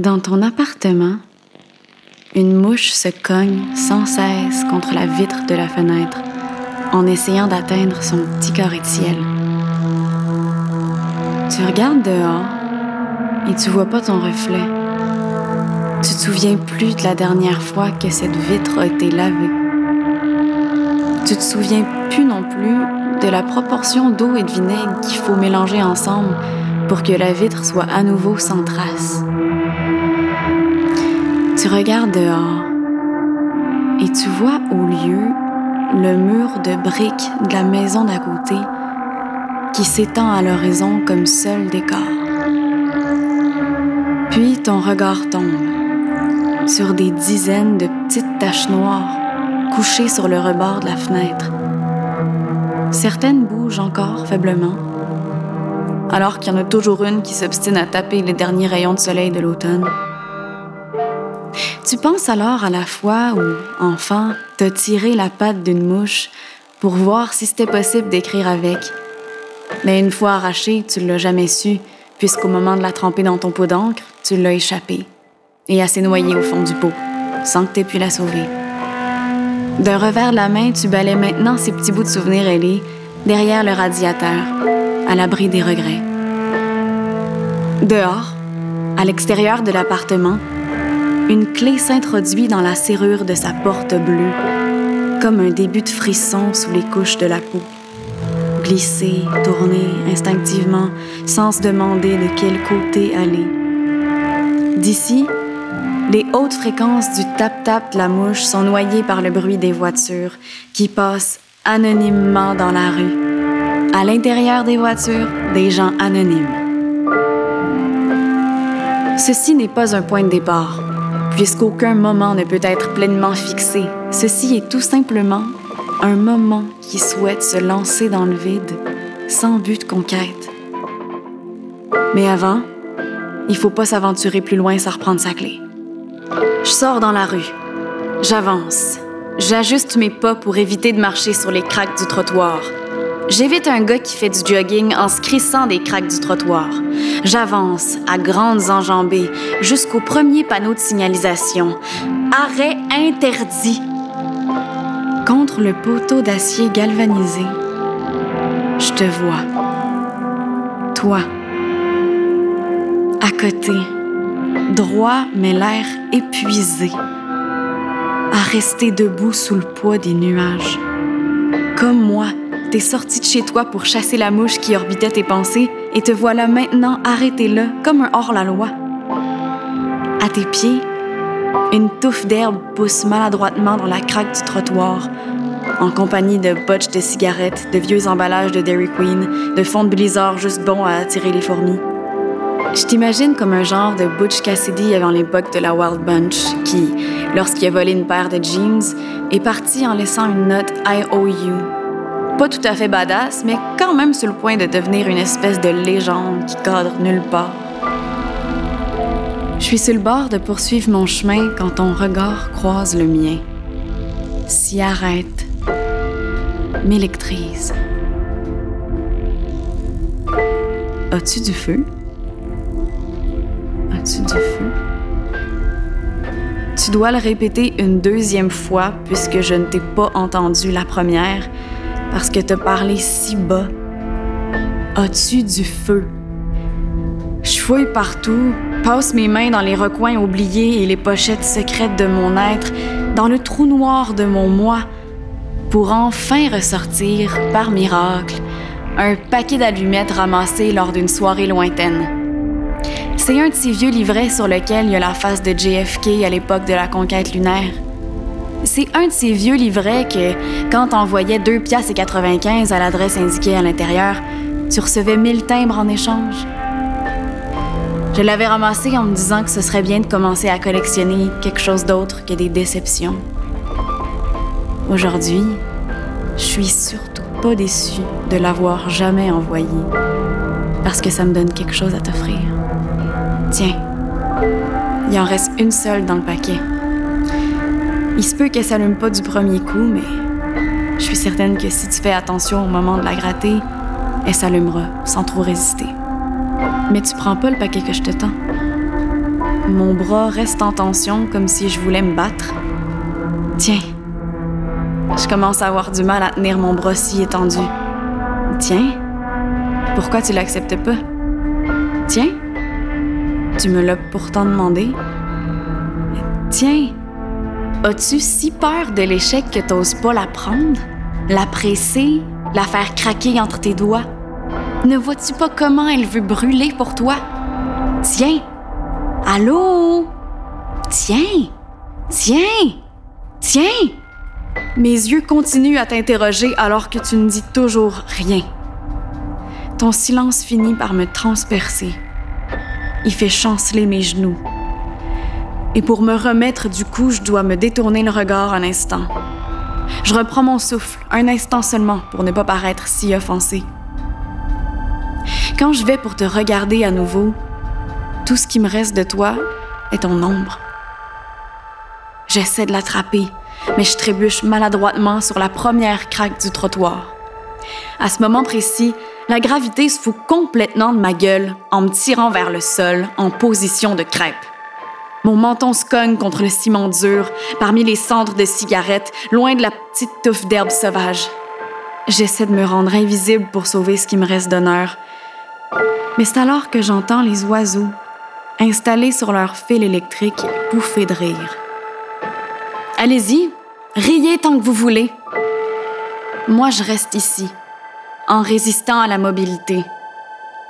Dans ton appartement, une mouche se cogne sans cesse contre la vitre de la fenêtre en essayant d'atteindre son petit carré de ciel. Tu regardes dehors et tu vois pas ton reflet. Tu te souviens plus de la dernière fois que cette vitre a été lavée. Tu te souviens plus non plus de la proportion d'eau et de vinaigre qu'il faut mélanger ensemble pour que la vitre soit à nouveau sans trace. Tu regardes dehors et tu vois au lieu le mur de briques de la maison d'à côté qui s'étend à l'horizon comme seul décor. Puis ton regard tombe sur des dizaines de petites taches noires couchées sur le rebord de la fenêtre. Certaines bougent encore faiblement, alors qu'il y en a toujours une qui s'obstine à taper les derniers rayons de soleil de l'automne. Tu penses alors à la fois où, enfant, t'as tiré la patte d'une mouche pour voir si c'était possible d'écrire avec. Mais une fois arrachée, tu l'as jamais su, puisqu'au moment de la tremper dans ton pot d'encre, tu l'as échappée et s'est noyée au fond du pot, sans que t'aies pu la sauver. D'un revers de la main, tu balais maintenant ces petits bouts de souvenirs ailés derrière le radiateur, à l'abri des regrets. Dehors, à l'extérieur de l'appartement, une clé s'introduit dans la serrure de sa porte bleue, comme un début de frisson sous les couches de la peau. Glisser, tourner instinctivement, sans se demander de quel côté aller. D'ici, les hautes fréquences du tap-tap de la mouche sont noyées par le bruit des voitures qui passent anonymement dans la rue. À l'intérieur des voitures, des gens anonymes. Ceci n'est pas un point de départ, puisqu'aucun moment ne peut être pleinement fixé. Ceci est tout simplement un moment qui souhaite se lancer dans le vide sans but de conquête. Mais avant, il faut pas s'aventurer plus loin sans reprendre sa clé. Je sors dans la rue. J'avance. J'ajuste mes pas pour éviter de marcher sur les craques du trottoir. J'évite un gars qui fait du jogging en se crissant des craques du trottoir. J'avance à grandes enjambées jusqu'au premier panneau de signalisation. Arrêt interdit. Contre le poteau d'acier galvanisé, je te vois. Toi. À côté droit mais l'air épuisé, à rester debout sous le poids des nuages. Comme moi, t'es sorti de chez toi pour chasser la mouche qui orbitait tes pensées et te voilà maintenant arrêté là comme un hors-la-loi. À tes pieds, une touffe d'herbe pousse maladroitement dans la craque du trottoir, en compagnie de botches de cigarettes, de vieux emballages de Dairy Queen, de fonds de blizzard juste bons à attirer les fourmis. Je t'imagine comme un genre de Butch Cassidy avant l'époque de la Wild Bunch qui, lorsqu'il a volé une paire de jeans, est parti en laissant une note IOU. Pas tout à fait badass, mais quand même sur le point de devenir une espèce de légende qui cadre nulle part. Je suis sur le bord de poursuivre mon chemin quand ton regard croise le mien. S'y arrête, m'électrise. As-tu du feu? As-tu du feu? Tu dois le répéter une deuxième fois puisque je ne t'ai pas entendu la première parce que t'as parlé si bas. As-tu du feu? Je fouille partout, passe mes mains dans les recoins oubliés et les pochettes secrètes de mon être, dans le trou noir de mon moi, pour enfin ressortir, par miracle, un paquet d'allumettes ramassées lors d'une soirée lointaine. C'est un de ces vieux livrets sur lequel il y a la face de JFK à l'époque de la conquête lunaire. C'est un de ces vieux livrets que, quand t'envoyais 2 piastres et 95 à l'adresse indiquée à l'intérieur, tu recevais 1000 timbres en échange. Je l'avais ramassé en me disant que ce serait bien de commencer à collectionner quelque chose d'autre que des déceptions. Aujourd'hui, je suis surtout pas déçue de l'avoir jamais envoyé, parce que ça me donne quelque chose à t'offrir. Tiens, il en reste une seule dans le paquet. Il se peut qu'elle s'allume pas du premier coup, mais je suis certaine que si tu fais attention au moment de la gratter, elle s'allumera sans trop résister. Mais tu prends pas le paquet que je te tends. mon bras reste en tension comme si je voulais me battre. Tiens, je commence à avoir du mal à tenir mon bras si étendu. Tiens, pourquoi tu l'acceptes pas? Tiens, tu me l'as pourtant demandé. Tiens, as-tu si peur de l'échec que t'oses pas la prendre, la presser, la faire craquer entre tes doigts? Ne vois-tu pas comment elle veut brûler pour toi? Tiens! Allô? Tiens! Tiens! Tiens! Mes yeux continuent à t'interroger alors que tu ne dis toujours rien. Ton silence finit par me transpercer. Il fait chanceler mes genoux. Et pour me remettre du coup, je dois me détourner le regard un instant. Je reprends mon souffle, un instant seulement, pour ne pas paraître si offensé. Quand je vais pour te regarder à nouveau, tout ce qui me reste de toi est ton ombre. J'essaie de l'attraper, mais je trébuche maladroitement sur la première craque du trottoir. À ce moment précis, la gravité se fout complètement de ma gueule en me tirant vers le sol en position de crêpe. Mon menton se cogne contre le ciment dur, parmi les cendres de cigarettes, loin de la petite touffe d'herbe sauvage. J'essaie de me rendre invisible pour sauver ce qui me reste d'honneur. Mais c'est alors que j'entends les oiseaux, installés sur leur fil électrique, bouffer de rire. Allez-y, riez tant que vous voulez. Moi, je reste ici, en résistant à la mobilité,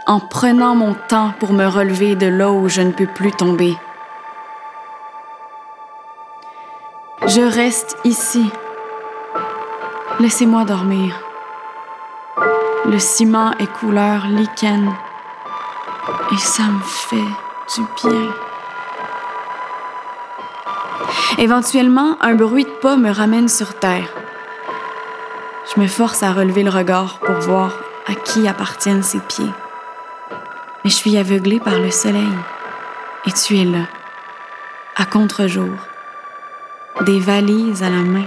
en prenant mon temps pour me relever de là où je ne peux plus tomber. Je reste ici. Laissez-moi dormir. Le ciment est couleur lichen et ça me fait du bien. Éventuellement, un bruit de pas me ramène sur terre. Je me force à relever le regard pour voir à qui appartiennent ses pieds. Mais je suis aveuglée par le soleil. Et tu es là, à contre-jour, des valises à la main.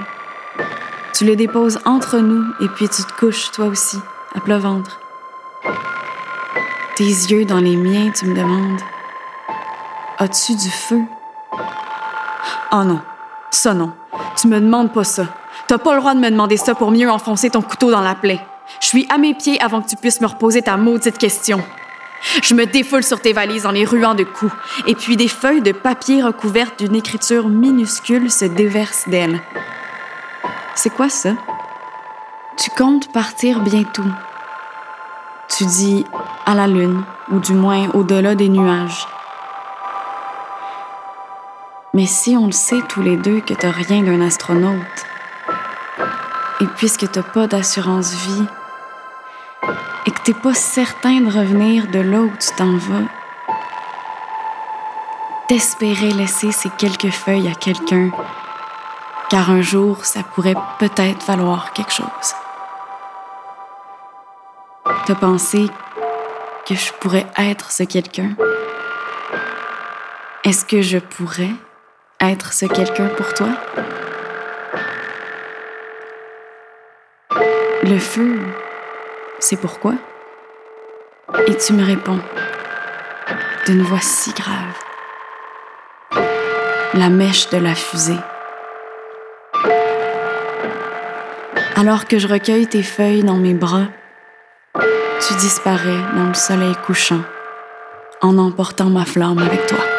Tu les déposes entre nous et puis tu te couches toi aussi, à plat ventre. Tes yeux dans les miens, tu me demandes As-tu du feu? Oh non, ça non. Tu me demandes pas ça. T'as pas le droit de me demander ça pour mieux enfoncer ton couteau dans la plaie. Je suis à mes pieds avant que tu puisses me reposer ta maudite question. Je me défoule sur tes valises en les ruant de coups, et puis des feuilles de papier recouvertes d'une écriture minuscule se déversent d'elles. C'est quoi ça? Tu comptes partir bientôt. Tu dis à la lune, ou du moins au-delà des nuages. Mais si on le sait tous les deux que t'as rien d'un astronaute, et puisque t'as pas d'assurance vie, t'es pas certain de revenir de là où tu t'en vas, t'espérer laisser ces quelques feuilles à quelqu'un, car un jour ça pourrait peut-être valoir quelque chose. T'as pensé que je pourrais être ce quelqu'un? Est-ce que je pourrais être ce quelqu'un pour toi? Le feu, c'est pourquoi? Et tu me réponds d'une voix si grave. La mèche de la fusée. Alors que je recueille tes feuilles dans mes bras, tu disparais dans le soleil couchant en emportant ma flamme avec toi.